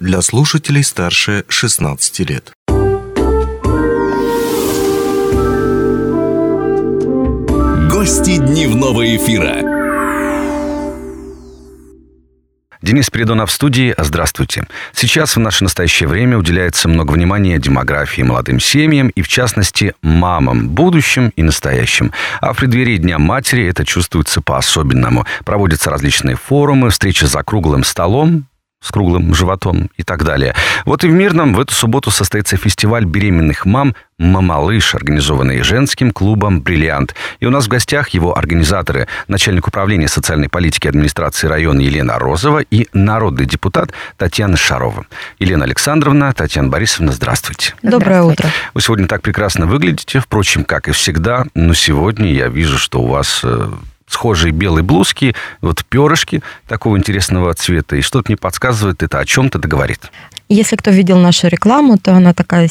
для слушателей старше 16 лет. Гости дневного эфира. Денис Придонов в студии. Здравствуйте. Сейчас в наше настоящее время уделяется много внимания демографии, молодым семьям и, в частности, мамам, будущим и настоящим. А в преддверии Дня матери это чувствуется по-особенному. Проводятся различные форумы, встречи за круглым столом, с круглым животом и так далее. Вот и в Мирном в эту субботу состоится фестиваль беременных мам «Мамалыш», организованный женским клубом «Бриллиант». И у нас в гостях его организаторы, начальник управления социальной политики администрации района Елена Розова и народный депутат Татьяна Шарова. Елена Александровна, Татьяна Борисовна, здравствуйте. Доброе утро. Вы сегодня так прекрасно выглядите, впрочем, как и всегда, но сегодня я вижу, что у вас э, схожие белые блузки, вот перышки такого интересного цвета. И что-то мне подсказывает, это о чем-то договорит. Если кто видел нашу рекламу, то она такая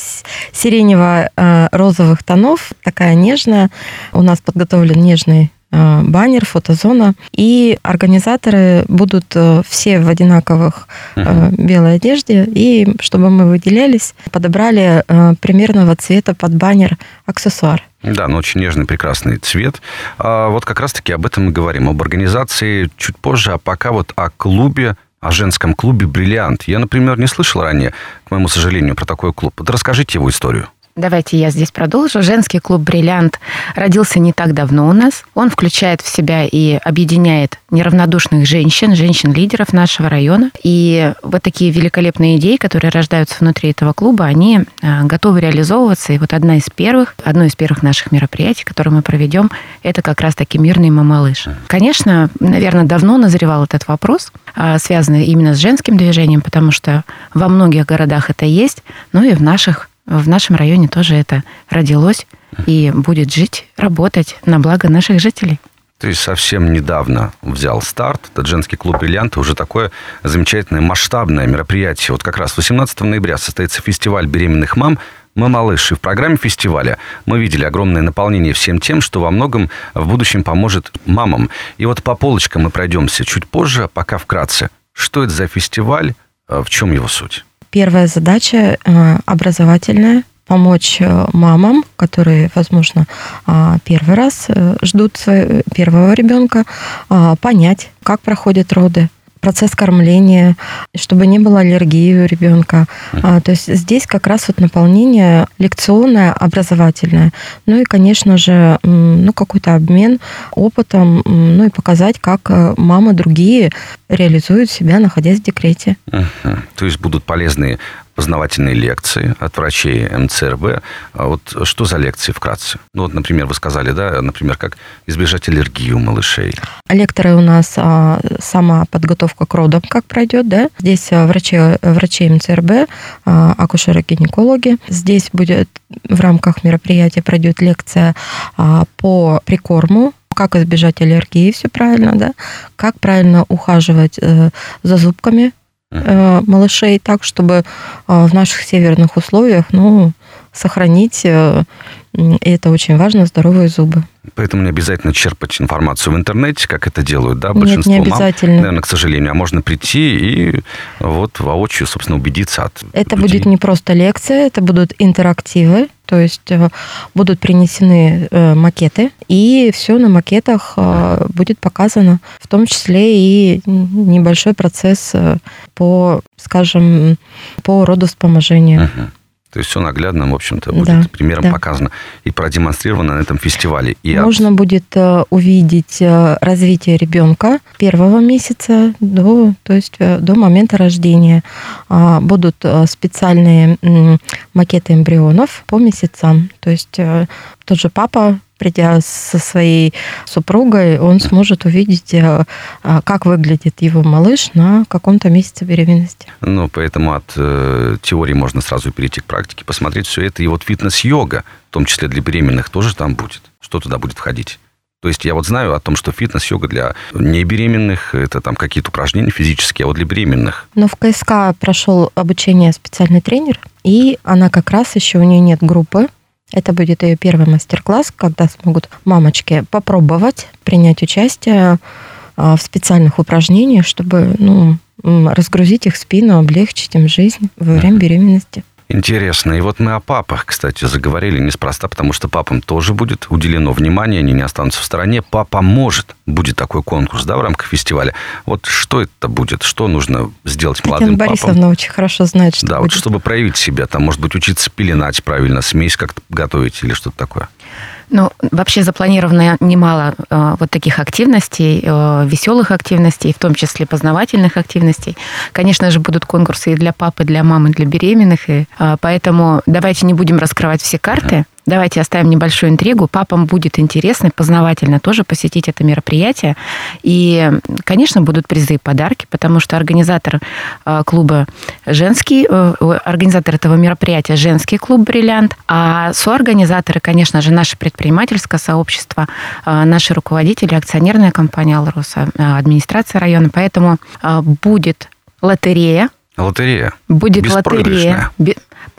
сиренево-розовых тонов, такая нежная. У нас подготовлен нежный э, баннер, фотозона. И организаторы будут э, все в одинаковых uh-huh. белой одежде. И чтобы мы выделялись, подобрали примерного цвета под баннер аксессуар. Да, но очень нежный, прекрасный цвет. А вот как раз-таки об этом мы говорим. Об организации чуть позже, а пока вот о клубе о женском клубе «Бриллиант». Я, например, не слышал ранее, к моему сожалению, про такой клуб. Вот расскажите его историю. Давайте я здесь продолжу. Женский клуб «Бриллиант» родился не так давно у нас. Он включает в себя и объединяет неравнодушных женщин, женщин-лидеров нашего района. И вот такие великолепные идеи, которые рождаются внутри этого клуба, они а, готовы реализовываться. И вот одна из первых, одно из первых наших мероприятий, которые мы проведем, это как раз-таки «Мирный мамалыш». Конечно, наверное, давно назревал этот вопрос, а, связанный именно с женским движением, потому что во многих городах это есть, но и в наших в нашем районе тоже это родилось и будет жить, работать на благо наших жителей. Есть совсем недавно взял старт этот женский клуб «Бриллиант», уже такое замечательное масштабное мероприятие. Вот как раз 18 ноября состоится фестиваль беременных мам «Мы малыши». В программе фестиваля мы видели огромное наполнение всем тем, что во многом в будущем поможет мамам. И вот по полочкам мы пройдемся чуть позже, пока вкратце. Что это за фестиваль, в чем его суть? Первая задача э, образовательная помочь э, мамам, которые, возможно, а, первый раз э, ждут своего первого ребенка, а, понять, как проходят роды, процесс кормления, чтобы не было аллергии у ребенка. А, то есть здесь как раз вот наполнение лекционное, образовательное. Ну и, конечно же, ну, какой-то обмен опытом, ну и показать, как мамы другие реализуют себя, находясь в декрете. Uh-huh. То есть будут полезные познавательные лекции от врачей МЦРБ. А вот что за лекции вкратце? Ну вот, например, вы сказали, да, например, как избежать аллергии у малышей. Лекторы у нас а, сама подготовка к родам, как пройдет, да. Здесь а, врачи, врачи МЦРБ, а, акушеры-гинекологи. Здесь будет в рамках мероприятия пройдет лекция а, по прикорму как избежать аллергии, все правильно, да, как правильно ухаживать э, за зубками э, малышей так, чтобы э, в наших северных условиях, ну, сохранить, э, и это очень важно, здоровые зубы. Поэтому не обязательно черпать информацию в интернете, как это делают, да, большинство Нет, не обязательно. мам, наверное, к сожалению. А можно прийти и вот воочию, собственно, убедиться от Это людей. будет не просто лекция, это будут интерактивы, то есть э, будут принесены э, макеты, и все на макетах э, будет показано, в том числе и небольшой процесс по, скажем, по родовспоможению. Uh-huh. То есть все наглядно, в общем-то, будет да, примером да. показано и продемонстрировано на этом фестивале. И Можно от... будет э, увидеть э, развитие ребенка первого месяца до, то есть э, до момента рождения. А, будут специальные макеты эмбрионов по месяцам. То есть тот же папа придя со своей супругой, он сможет увидеть, э, а, как выглядит его малыш на каком-то месяце беременности. Ну, поэтому от э, теории можно сразу перейти к практике, посмотреть все это. И вот фитнес-йога, в том числе для беременных, тоже там будет. Что туда будет входить? То есть я вот знаю о том, что фитнес-йога для небеременных, это там какие-то упражнения физические, а вот для беременных. Но в КСК прошел обучение специальный тренер, и она как раз еще, у нее нет группы, это будет ее первый мастер-класс, когда смогут мамочки попробовать принять участие а, в специальных упражнениях, чтобы ну, разгрузить их спину, облегчить им жизнь во время беременности. Интересно. И вот мы о папах, кстати, заговорили неспроста, потому что папам тоже будет уделено внимание, они не останутся в стороне. Папа может. Будет такой конкурс, да, в рамках фестиваля. Вот что это будет? Что нужно сделать молодым Татьяна папам? Борисовна очень хорошо знает, что Да, будет. вот чтобы проявить себя, там, может быть, учиться пеленать правильно, смесь как-то готовить или что-то такое. Ну, вообще запланировано немало э, вот таких активностей, э, веселых активностей, в том числе познавательных активностей. Конечно же, будут конкурсы и для папы, для мамы, для беременных. И, э, поэтому давайте не будем раскрывать все карты. Давайте оставим небольшую интригу. Папам будет интересно, познавательно тоже посетить это мероприятие. И, конечно, будут призы и подарки, потому что организатор э, клуба женский, э, организатор этого мероприятия женский клуб «Бриллиант», а соорганизаторы, конечно же, наше предпринимательское сообщество, э, наши руководители, акционерная компания «Алроса», э, администрация района. Поэтому э, будет лотерея, Лотерея. Будет лотерея.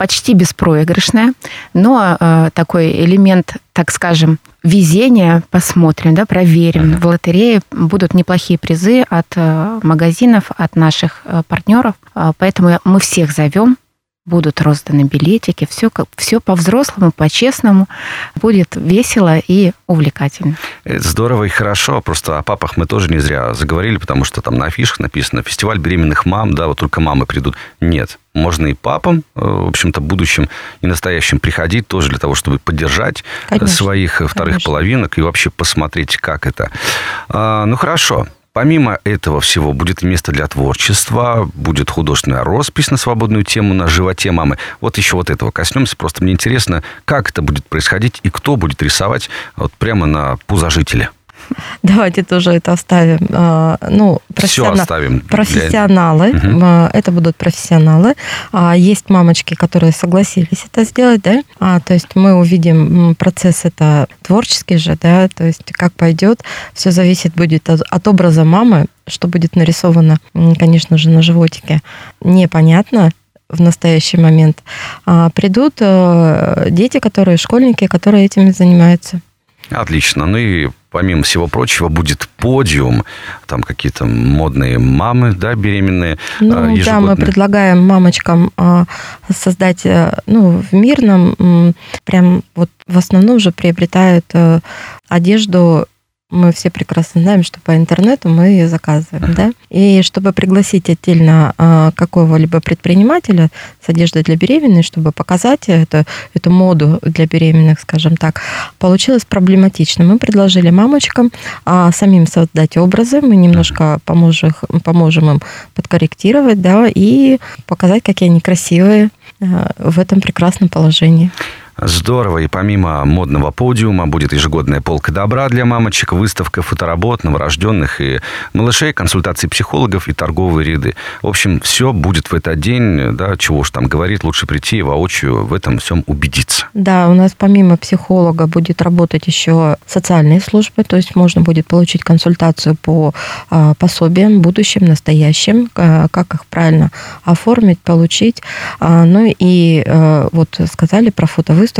Почти беспроигрышная, но э, такой элемент, так скажем, везения, посмотрим, да, проверим. В лотерее будут неплохие призы от э, магазинов, от наших э, партнеров, Э, поэтому мы всех зовем. Будут розданы билетики, все, как, все по-взрослому, по-честному. Будет весело и увлекательно. Это здорово и хорошо. Просто о папах мы тоже не зря заговорили, потому что там на афишах написано «Фестиваль беременных мам», да, вот только мамы придут. Нет, можно и папам, э, в общем-то, будущим и настоящим приходить тоже для того, чтобы поддержать э, Конечно, своих э, вторых конечно. половинок и вообще посмотреть, как это. А, ну, хорошо. Помимо этого всего будет место для творчества, будет художественная роспись на свободную тему на животе мамы. Вот еще вот этого коснемся. Просто мне интересно, как это будет происходить и кто будет рисовать вот прямо на пузожителе. Давайте тоже это оставим. А, Ну, Все профессионал- оставим. для- профессионалы, Мгм. а, это будут профессионалы. А, Есть мамочки, которые согласились это сделать, да, А, то есть мы увидим процесс это творческий же, да, то есть как пойдет, все зависит будет от, от образа мамы, что будет нарисовано, конечно же, на животике, непонятно в настоящий момент. А, Придут э, дети, которые школьники, которые этим занимаются. Отлично. Ну и помимо всего прочего будет подиум, там какие-то модные мамы, да, беременные. Ну, э, да, мы ежегодные. предлагаем мамочкам а, создать, э, ну, в мирном, прям вот в основном же приобретают э, одежду. Мы все прекрасно знаем, что по интернету мы ее заказываем, да. И чтобы пригласить отдельно а, какого-либо предпринимателя с одеждой для беременной, чтобы показать это, эту моду для беременных, скажем так, получилось проблематично. Мы предложили мамочкам а, самим создать образы, мы немножко поможем, поможем им подкорректировать, да, и показать, какие они красивые э, в этом прекрасном положении. Здорово. И помимо модного подиума будет ежегодная полка добра для мамочек, выставка фоторабот новорожденных и малышей, консультации психологов и торговые ряды. В общем, все будет в этот день, да, чего уж там говорить, лучше прийти и воочию в этом всем убедиться. Да, у нас помимо психолога будет работать еще социальные службы, то есть можно будет получить консультацию по а, пособиям, будущим, настоящим, а, как их правильно оформить, получить. А, Ну и э, вот сказали про фотовыставку,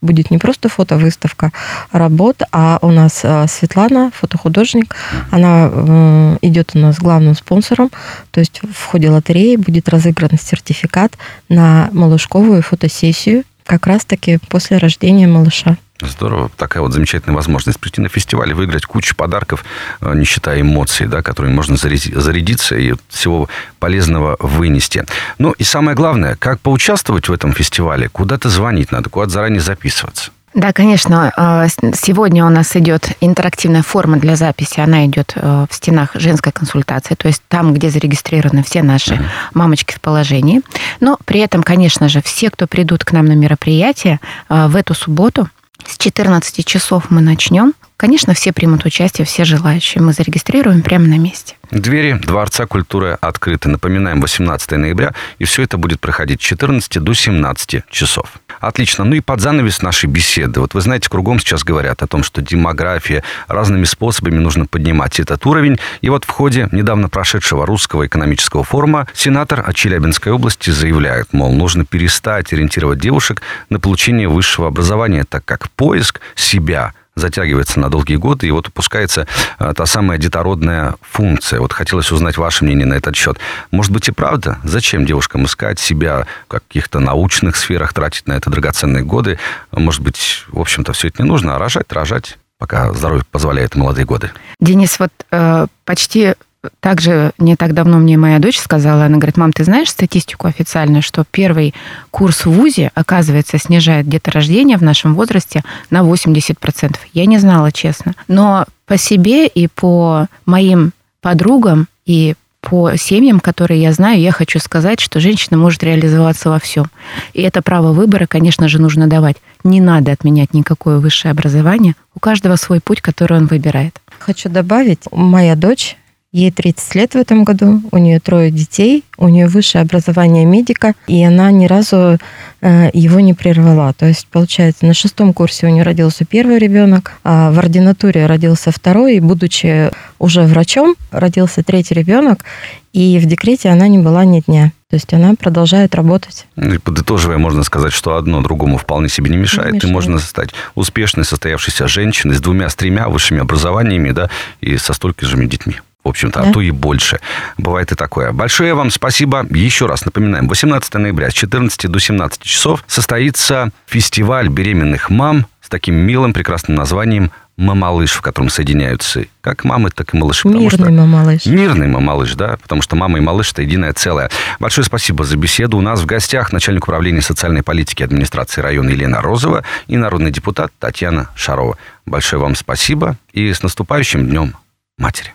будет не просто фотовыставка работ, а у нас а, Светлана, фотохудожник, она э, идет у нас главным спонсором, то есть в ходе лотереи будет разыгран сертификат на малышковую фотосессию как раз-таки после рождения малыша. Здорово. Такая вот замечательная возможность прийти на фестиваль и выиграть кучу подарков, э, не считая эмоций, да, которыми можно заряди- зарядиться и всего полезного вынести. Ну и самое главное, как поучаствовать в этом фестивале, куда-то звонить надо, куда-то заранее записываться. Да, конечно. с- Сегодня у нас идет интерактивная форма для записи. Она идет э, в стенах женской консультации, то есть там, где зарегистрированы все наши мамочки в положении. Но при этом, конечно же, все, кто придут к нам на мероприятие э, в эту субботу, с 14 часов мы начнем. Конечно, все примут участие, все желающие. Мы зарегистрируем прямо на месте. Двери Дворца культуры открыты. Напоминаем, 18 ноября, и все это будет проходить с 14 до 17 часов. Отлично. Ну и под занавес нашей беседы. Вот вы знаете, кругом сейчас говорят о том, что демография разными способами нужно поднимать этот уровень. И вот в ходе недавно прошедшего русского экономического форума сенатор от Челябинской области заявляет, мол, нужно перестать ориентировать девушек на получение высшего образования, так как поиск себя затягивается на долгие годы, и вот упускается а, та самая детородная функция. Вот хотелось узнать ваше мнение на этот счет. Может быть и правда? Зачем девушкам искать себя в каких-то научных сферах, тратить на это драгоценные годы? Может быть, в общем-то, все это не нужно, а рожать, рожать, пока здоровье позволяет молодые годы. Денис, вот э, почти также не так давно мне моя дочь сказала, она говорит, мам, ты знаешь статистику официально, что первый курс в ВУЗе, оказывается, снижает деторождение в нашем возрасте на 80%. Я не знала, честно. Но по себе и по моим подругам и по семьям, которые я знаю, я хочу сказать, что женщина может реализоваться во всем. И это право выбора, конечно же, нужно давать. Не надо отменять никакое высшее образование. У каждого свой путь, который он выбирает. Хочу добавить, моя дочь Ей 30 лет в этом году, у нее трое детей, у нее высшее образование медика, и она ни разу э, его не прервала. То есть, получается, на шестом курсе у нее родился первый ребенок, а в ординатуре родился второй, и будучи уже врачом, родился третий ребенок, и в декрете она не была ни дня. То есть она продолжает работать. Ну и подытоживая, можно сказать, что одно другому вполне себе не мешает. Не мешает. И можно стать успешной, состоявшейся женщиной с двумя, с тремя высшими образованиями, да, и со столькими же детьми в общем-то, да? а то и больше. Бывает и такое. Большое вам спасибо. Еще раз напоминаем, 18 ноября с 14 до 17 часов состоится фестиваль беременных мам с таким милым, прекрасным названием мамалыш, в котором соединяются как мамы, так и малыши. Мирный что... мамалыш. Мирный мамалыш, да, потому что мама и малыш – это единое целое. Большое спасибо за беседу. У нас в гостях начальник управления социальной политики администрации района Елена Розова и народный депутат Татьяна Шарова. Большое вам спасибо и с наступающим Днем Матери.